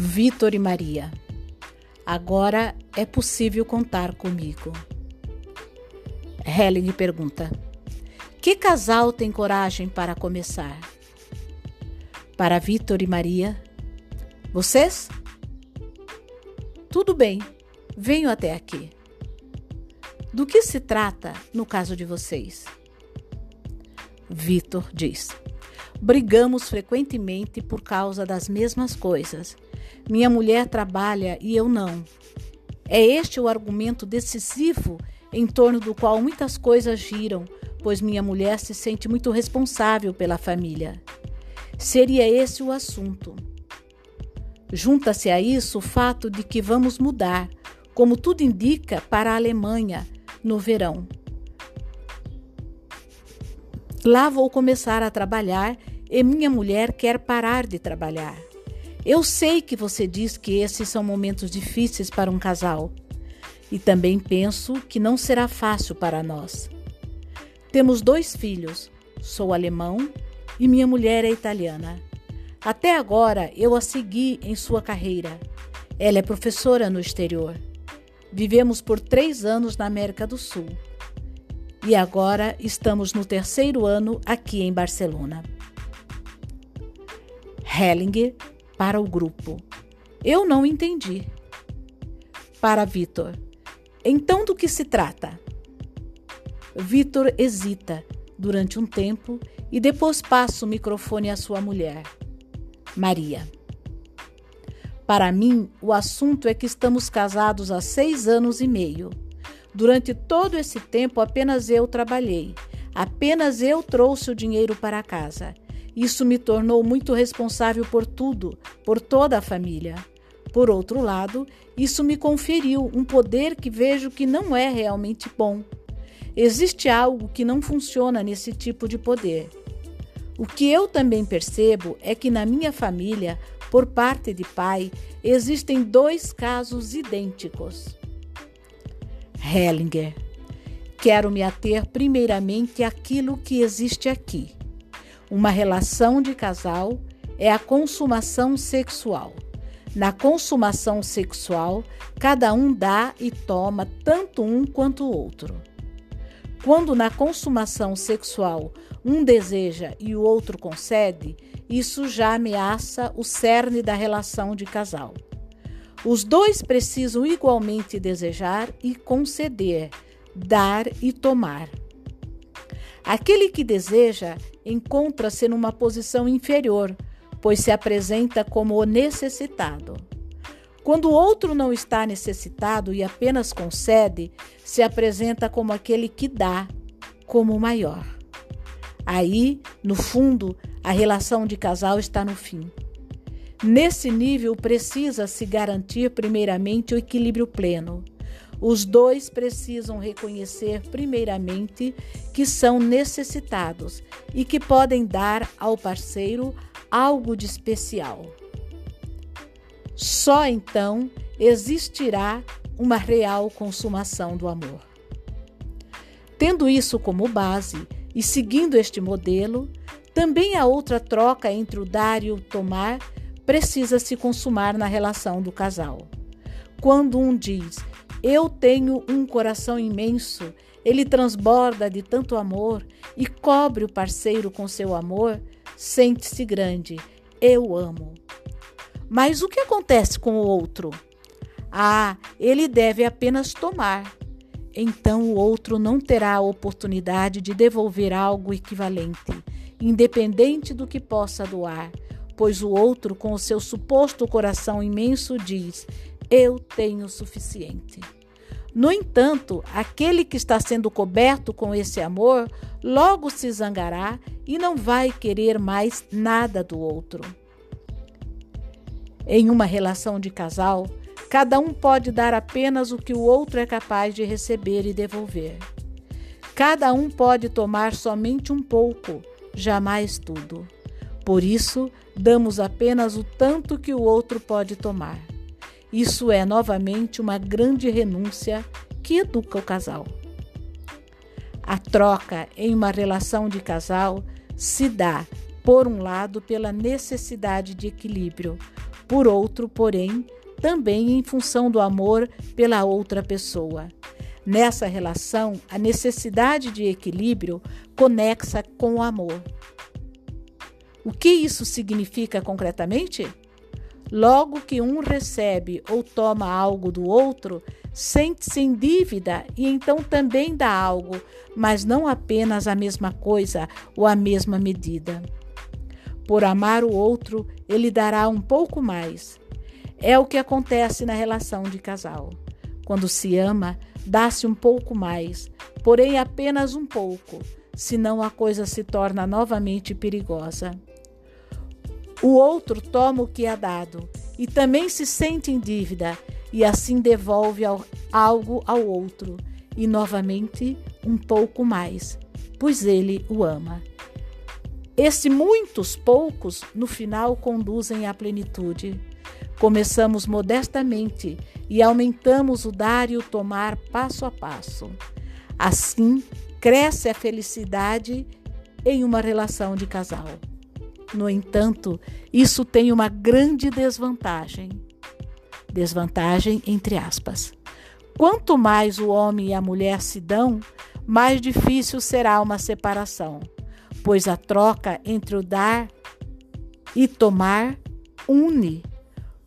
Vitor e Maria. Agora é possível contar comigo. Helen pergunta: Que casal tem coragem para começar? Para Vitor e Maria. Vocês? Tudo bem, venho até aqui. Do que se trata no caso de vocês? Vitor diz: Brigamos frequentemente por causa das mesmas coisas. Minha mulher trabalha e eu não. É este o argumento decisivo em torno do qual muitas coisas giram, pois minha mulher se sente muito responsável pela família. Seria esse o assunto. Junta-se a isso o fato de que vamos mudar, como tudo indica, para a Alemanha no verão. Lá vou começar a trabalhar e minha mulher quer parar de trabalhar. Eu sei que você diz que esses são momentos difíceis para um casal. E também penso que não será fácil para nós. Temos dois filhos, sou alemão e minha mulher é italiana. Até agora eu a segui em sua carreira. Ela é professora no exterior. Vivemos por três anos na América do Sul. E agora estamos no terceiro ano aqui em Barcelona. Hellinger para o grupo. Eu não entendi. Para Vitor. Então do que se trata? Vitor hesita durante um tempo e depois passa o microfone à sua mulher, Maria. Para mim, o assunto é que estamos casados há seis anos e meio. Durante todo esse tempo, apenas eu trabalhei. Apenas eu trouxe o dinheiro para casa. Isso me tornou muito responsável por tudo, por toda a família. Por outro lado, isso me conferiu um poder que vejo que não é realmente bom. Existe algo que não funciona nesse tipo de poder. O que eu também percebo é que na minha família, por parte de pai, existem dois casos idênticos. Hellinger. Quero me ater primeiramente àquilo que existe aqui. Uma relação de casal é a consumação sexual. Na consumação sexual, cada um dá e toma tanto um quanto o outro. Quando na consumação sexual um deseja e o outro concede, isso já ameaça o cerne da relação de casal. Os dois precisam igualmente desejar e conceder, dar e tomar. Aquele que deseja encontra-se numa posição inferior, pois se apresenta como o necessitado. Quando o outro não está necessitado e apenas concede, se apresenta como aquele que dá, como o maior. Aí, no fundo, a relação de casal está no fim. Nesse nível, precisa se garantir primeiramente o equilíbrio pleno. Os dois precisam reconhecer, primeiramente, que são necessitados e que podem dar ao parceiro algo de especial. Só então existirá uma real consumação do amor. Tendo isso como base e seguindo este modelo, também a outra troca entre o dar e o tomar precisa se consumar na relação do casal. Quando um diz eu tenho um coração imenso, ele transborda de tanto amor e cobre o parceiro com seu amor, sente-se grande. Eu amo. Mas o que acontece com o outro? Ah, ele deve apenas tomar. Então o outro não terá a oportunidade de devolver algo equivalente, independente do que possa doar, pois o outro, com o seu suposto coração imenso, diz: eu tenho o suficiente. No entanto, aquele que está sendo coberto com esse amor logo se zangará e não vai querer mais nada do outro. Em uma relação de casal, cada um pode dar apenas o que o outro é capaz de receber e devolver. Cada um pode tomar somente um pouco, jamais tudo. Por isso, damos apenas o tanto que o outro pode tomar. Isso é novamente uma grande renúncia que educa o casal. A troca em uma relação de casal se dá, por um lado, pela necessidade de equilíbrio, Por outro, porém, também em função do amor pela outra pessoa. Nessa relação, a necessidade de equilíbrio conexa com o amor. O que isso significa concretamente? Logo que um recebe ou toma algo do outro, sente-se em dívida e então também dá algo, mas não apenas a mesma coisa ou a mesma medida. Por amar o outro, ele dará um pouco mais. É o que acontece na relação de casal. Quando se ama, dá-se um pouco mais, porém apenas um pouco, senão a coisa se torna novamente perigosa. O outro toma o que é dado e também se sente em dívida e assim devolve algo ao outro e novamente um pouco mais, pois ele o ama. Esses muitos poucos no final conduzem à plenitude. Começamos modestamente e aumentamos o dar e o tomar passo a passo. Assim, cresce a felicidade em uma relação de casal. No entanto, isso tem uma grande desvantagem. Desvantagem entre aspas. Quanto mais o homem e a mulher se dão, mais difícil será uma separação, pois a troca entre o dar e tomar une.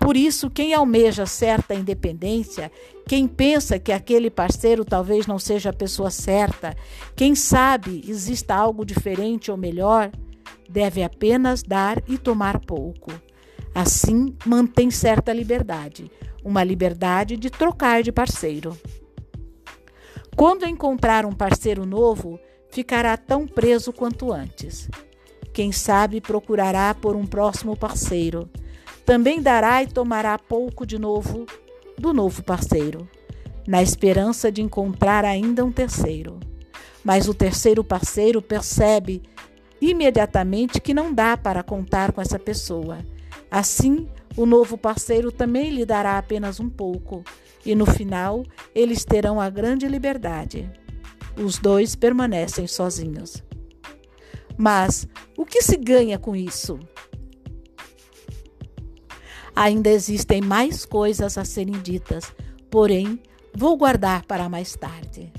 Por isso, quem almeja certa independência, quem pensa que aquele parceiro talvez não seja a pessoa certa, quem sabe exista algo diferente ou melhor, deve apenas dar e tomar pouco. Assim, mantém certa liberdade, uma liberdade de trocar de parceiro. Quando encontrar um parceiro novo, ficará tão preso quanto antes. Quem sabe procurará por um próximo parceiro. Também dará e tomará pouco de novo do novo parceiro, na esperança de encontrar ainda um terceiro. Mas o terceiro parceiro percebe imediatamente que não dá para contar com essa pessoa. Assim, o novo parceiro também lhe dará apenas um pouco, e no final eles terão a grande liberdade. Os dois permanecem sozinhos. Mas o que se ganha com isso? Ainda existem mais coisas a serem ditas, porém vou guardar para mais tarde.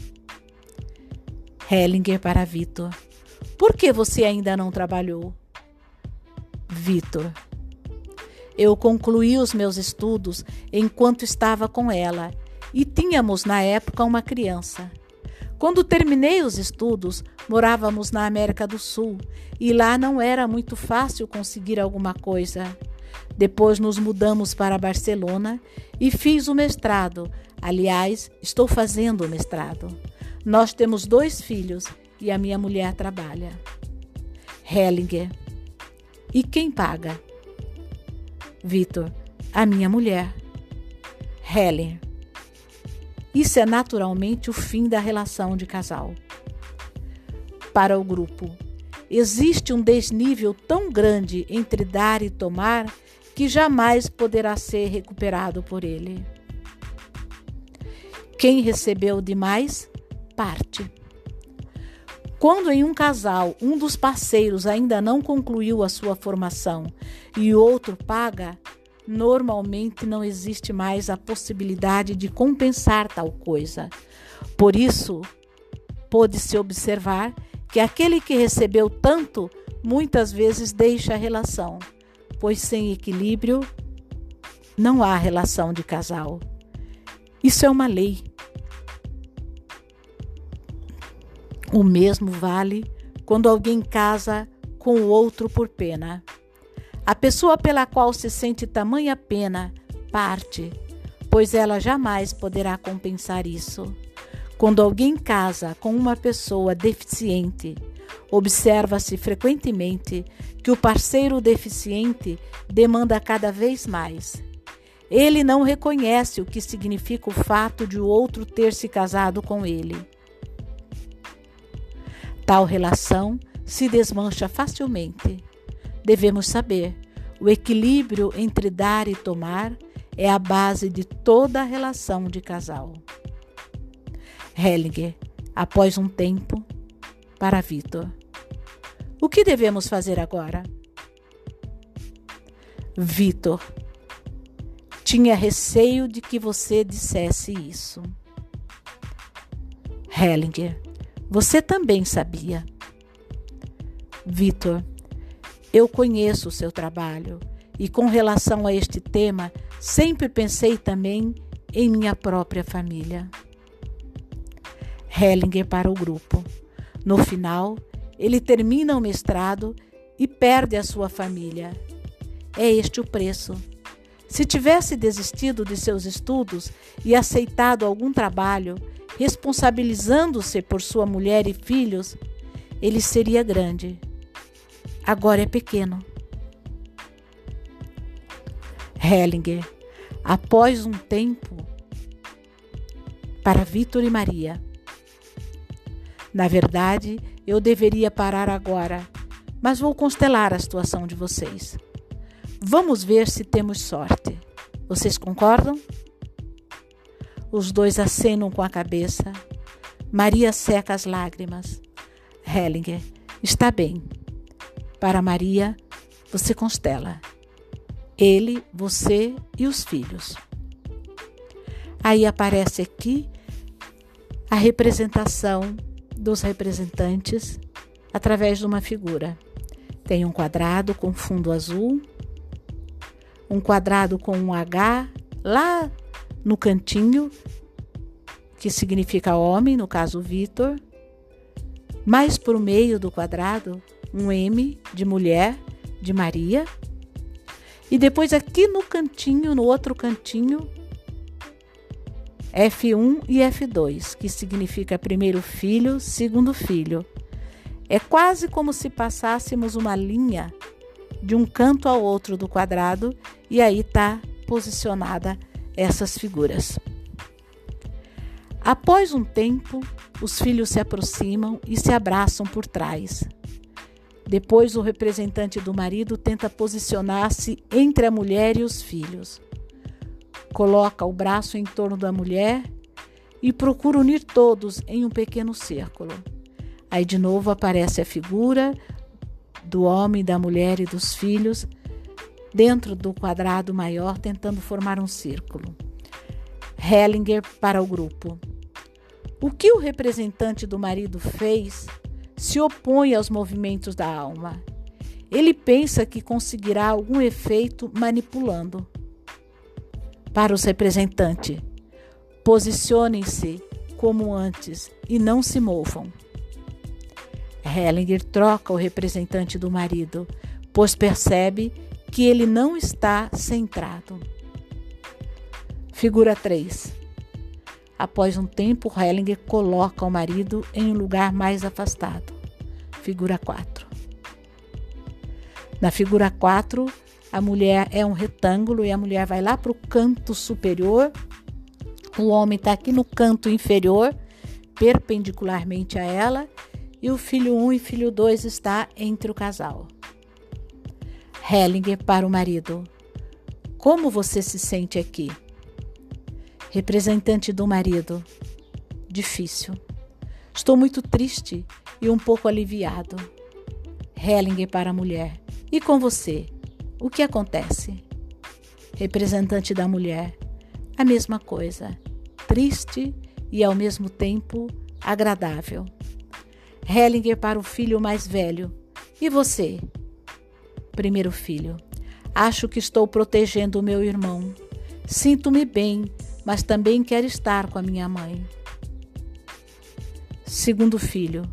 Hellinger para Vitor. Por que você ainda não trabalhou? Vitor. Eu concluí os meus estudos enquanto estava com ela e tínhamos na época uma criança. Quando terminei os estudos, morávamos na América do Sul e lá não era muito fácil conseguir alguma coisa. Depois nos mudamos para Barcelona e fiz o mestrado. Aliás, estou fazendo o mestrado. Nós temos dois filhos e a minha mulher trabalha. Hellinger. E quem paga? Vitor. A minha mulher. Helen. Isso é naturalmente o fim da relação de casal. Para o grupo, existe um desnível tão grande entre dar e tomar que jamais poderá ser recuperado por ele. Quem recebeu demais, parte. Quando em um casal um dos parceiros ainda não concluiu a sua formação e o outro paga, normalmente não existe mais a possibilidade de compensar tal coisa. Por isso, pôde-se observar que aquele que recebeu tanto muitas vezes deixa a relação, pois sem equilíbrio não há relação de casal. Isso é uma lei. O mesmo vale quando alguém casa com o outro por pena. A pessoa pela qual se sente tamanha pena parte, pois ela jamais poderá compensar isso. Quando alguém casa com uma pessoa deficiente, observa-se frequentemente que o parceiro deficiente demanda cada vez mais. Ele não reconhece o que significa o fato de o outro ter se casado com ele. Tal relação se desmancha facilmente. Devemos saber: o equilíbrio entre dar e tomar é a base de toda a relação de casal. Hellinger, após um tempo, para Vitor. O que devemos fazer agora? Vitor, Tinha receio de que você dissesse isso. Hellinger, você também sabia. Vitor, eu conheço o seu trabalho e, com relação a este tema, sempre pensei também em minha própria família. Hellinger para o grupo. No final, ele termina o mestrado e perde a sua família. É este o preço. Se tivesse desistido de seus estudos e aceitado algum trabalho, responsabilizando-se por sua mulher e filhos, ele seria grande. Agora é pequeno. Hellinger, após um tempo, para Vitor e Maria. Na verdade, eu deveria parar agora, mas vou constelar a situação de vocês. Vamos ver se temos sorte. Vocês concordam? Os dois acenam com a cabeça. Maria seca as lágrimas. Hellinger, está bem. Para Maria, você constela. Ele, você e os filhos. Aí aparece aqui a representação dos representantes através de uma figura. Tem um quadrado com fundo azul, um quadrado com um H lá no cantinho, que significa homem, no caso Vitor, mais por meio do quadrado, um M de mulher, de Maria, e depois aqui no cantinho, no outro cantinho, F1 e F2, que significa primeiro filho, segundo filho. É quase como se passássemos uma linha de um canto ao outro do quadrado e aí está posicionada essas figuras. Após um tempo, os filhos se aproximam e se abraçam por trás. Depois, o representante do marido tenta posicionar-se entre a mulher e os filhos. Coloca o braço em torno da mulher e procura unir todos em um pequeno círculo. Aí de novo aparece a figura do homem, da mulher e dos filhos dentro do quadrado maior, tentando formar um círculo. Hellinger para o grupo. O que o representante do marido fez se opõe aos movimentos da alma. Ele pensa que conseguirá algum efeito manipulando. Para os representantes, posicionem-se como antes e não se movam. Hellinger troca o representante do marido, pois percebe que ele não está centrado. Figura 3. Após um tempo, Hellinger coloca o marido em um lugar mais afastado. Figura 4. Na figura 4, a mulher é um retângulo e a mulher vai lá para o canto superior. O homem está aqui no canto inferior, perpendicularmente a ela, e o filho 1 um e filho 2 está entre o casal. Hellinger para o marido. Como você se sente aqui? Representante do marido. Difícil. Estou muito triste e um pouco aliviado. Hellinger para a mulher. E com você? O que acontece? Representante da mulher. A mesma coisa. Triste e ao mesmo tempo agradável. Hellinger para o filho mais velho. E você? Primeiro filho. Acho que estou protegendo o meu irmão. Sinto-me bem, mas também quero estar com a minha mãe. Segundo filho.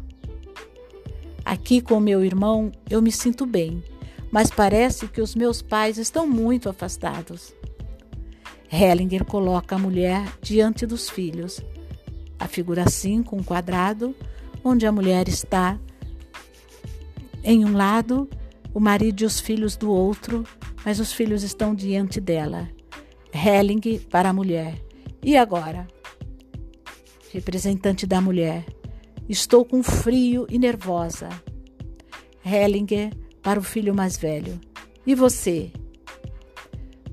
Aqui com meu irmão eu me sinto bem, mas parece que os meus pais estão muito afastados. Hellinger coloca a mulher diante dos filhos. A figura 5, um quadrado, onde a mulher está em um lado o marido e os filhos do outro, mas os filhos estão diante dela. Helling para a mulher. E agora? Representante da mulher. Estou com frio e nervosa. Hellinger para o filho mais velho. E você?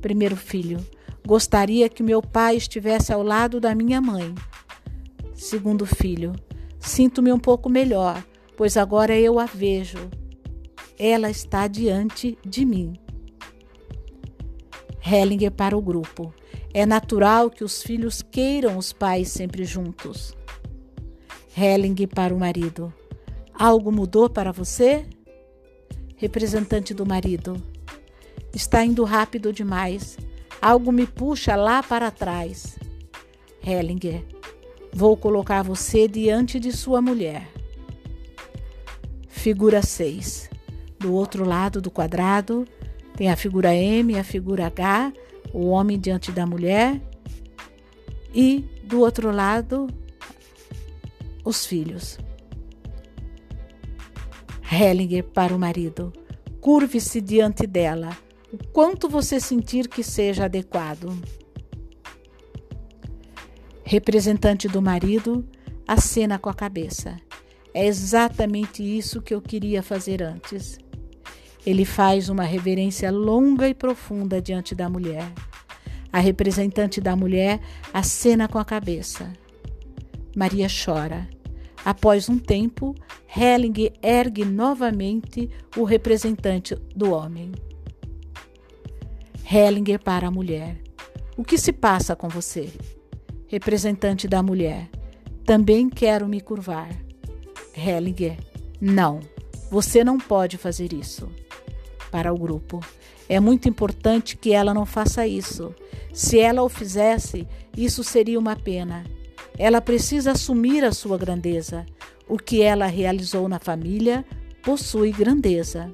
Primeiro filho. Gostaria que meu pai estivesse ao lado da minha mãe. Segundo filho. Sinto-me um pouco melhor, pois agora eu a vejo ela está diante de mim. Hellinger para o grupo. É natural que os filhos queiram os pais sempre juntos. Hellinger para o marido. Algo mudou para você? Representante do marido. Está indo rápido demais. Algo me puxa lá para trás. Hellinger. Vou colocar você diante de sua mulher. Figura 6. Do outro lado do quadrado tem a figura M a figura H, o homem diante da mulher. E do outro lado, os filhos. Hellinger para o marido. Curve-se diante dela, o quanto você sentir que seja adequado. Representante do marido acena com a cabeça. É exatamente isso que eu queria fazer antes. Ele faz uma reverência longa e profunda diante da mulher. A representante da mulher acena com a cabeça. Maria chora. Após um tempo, Helling ergue novamente o representante do homem. Hellinger para a mulher. O que se passa com você? Representante da mulher. Também quero me curvar. Hellinger. Não, você não pode fazer isso. Para o grupo. É muito importante que ela não faça isso. Se ela o fizesse, isso seria uma pena. Ela precisa assumir a sua grandeza. O que ela realizou na família possui grandeza.